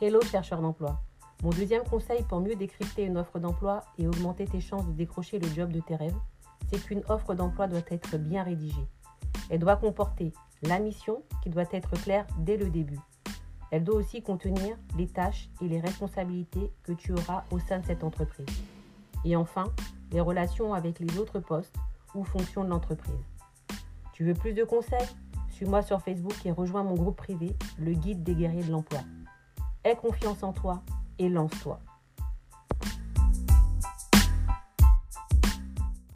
Hello chercheur d'emploi. Mon deuxième conseil pour mieux décrypter une offre d'emploi et augmenter tes chances de décrocher le job de tes rêves, c'est qu'une offre d'emploi doit être bien rédigée. Elle doit comporter la mission qui doit être claire dès le début. Elle doit aussi contenir les tâches et les responsabilités que tu auras au sein de cette entreprise. Et enfin, les relations avec les autres postes ou fonctions de l'entreprise. Tu veux plus de conseils? Suis-moi sur Facebook et rejoins mon groupe privé, le guide des guerriers de l'emploi. Aie confiance en toi et lance-toi.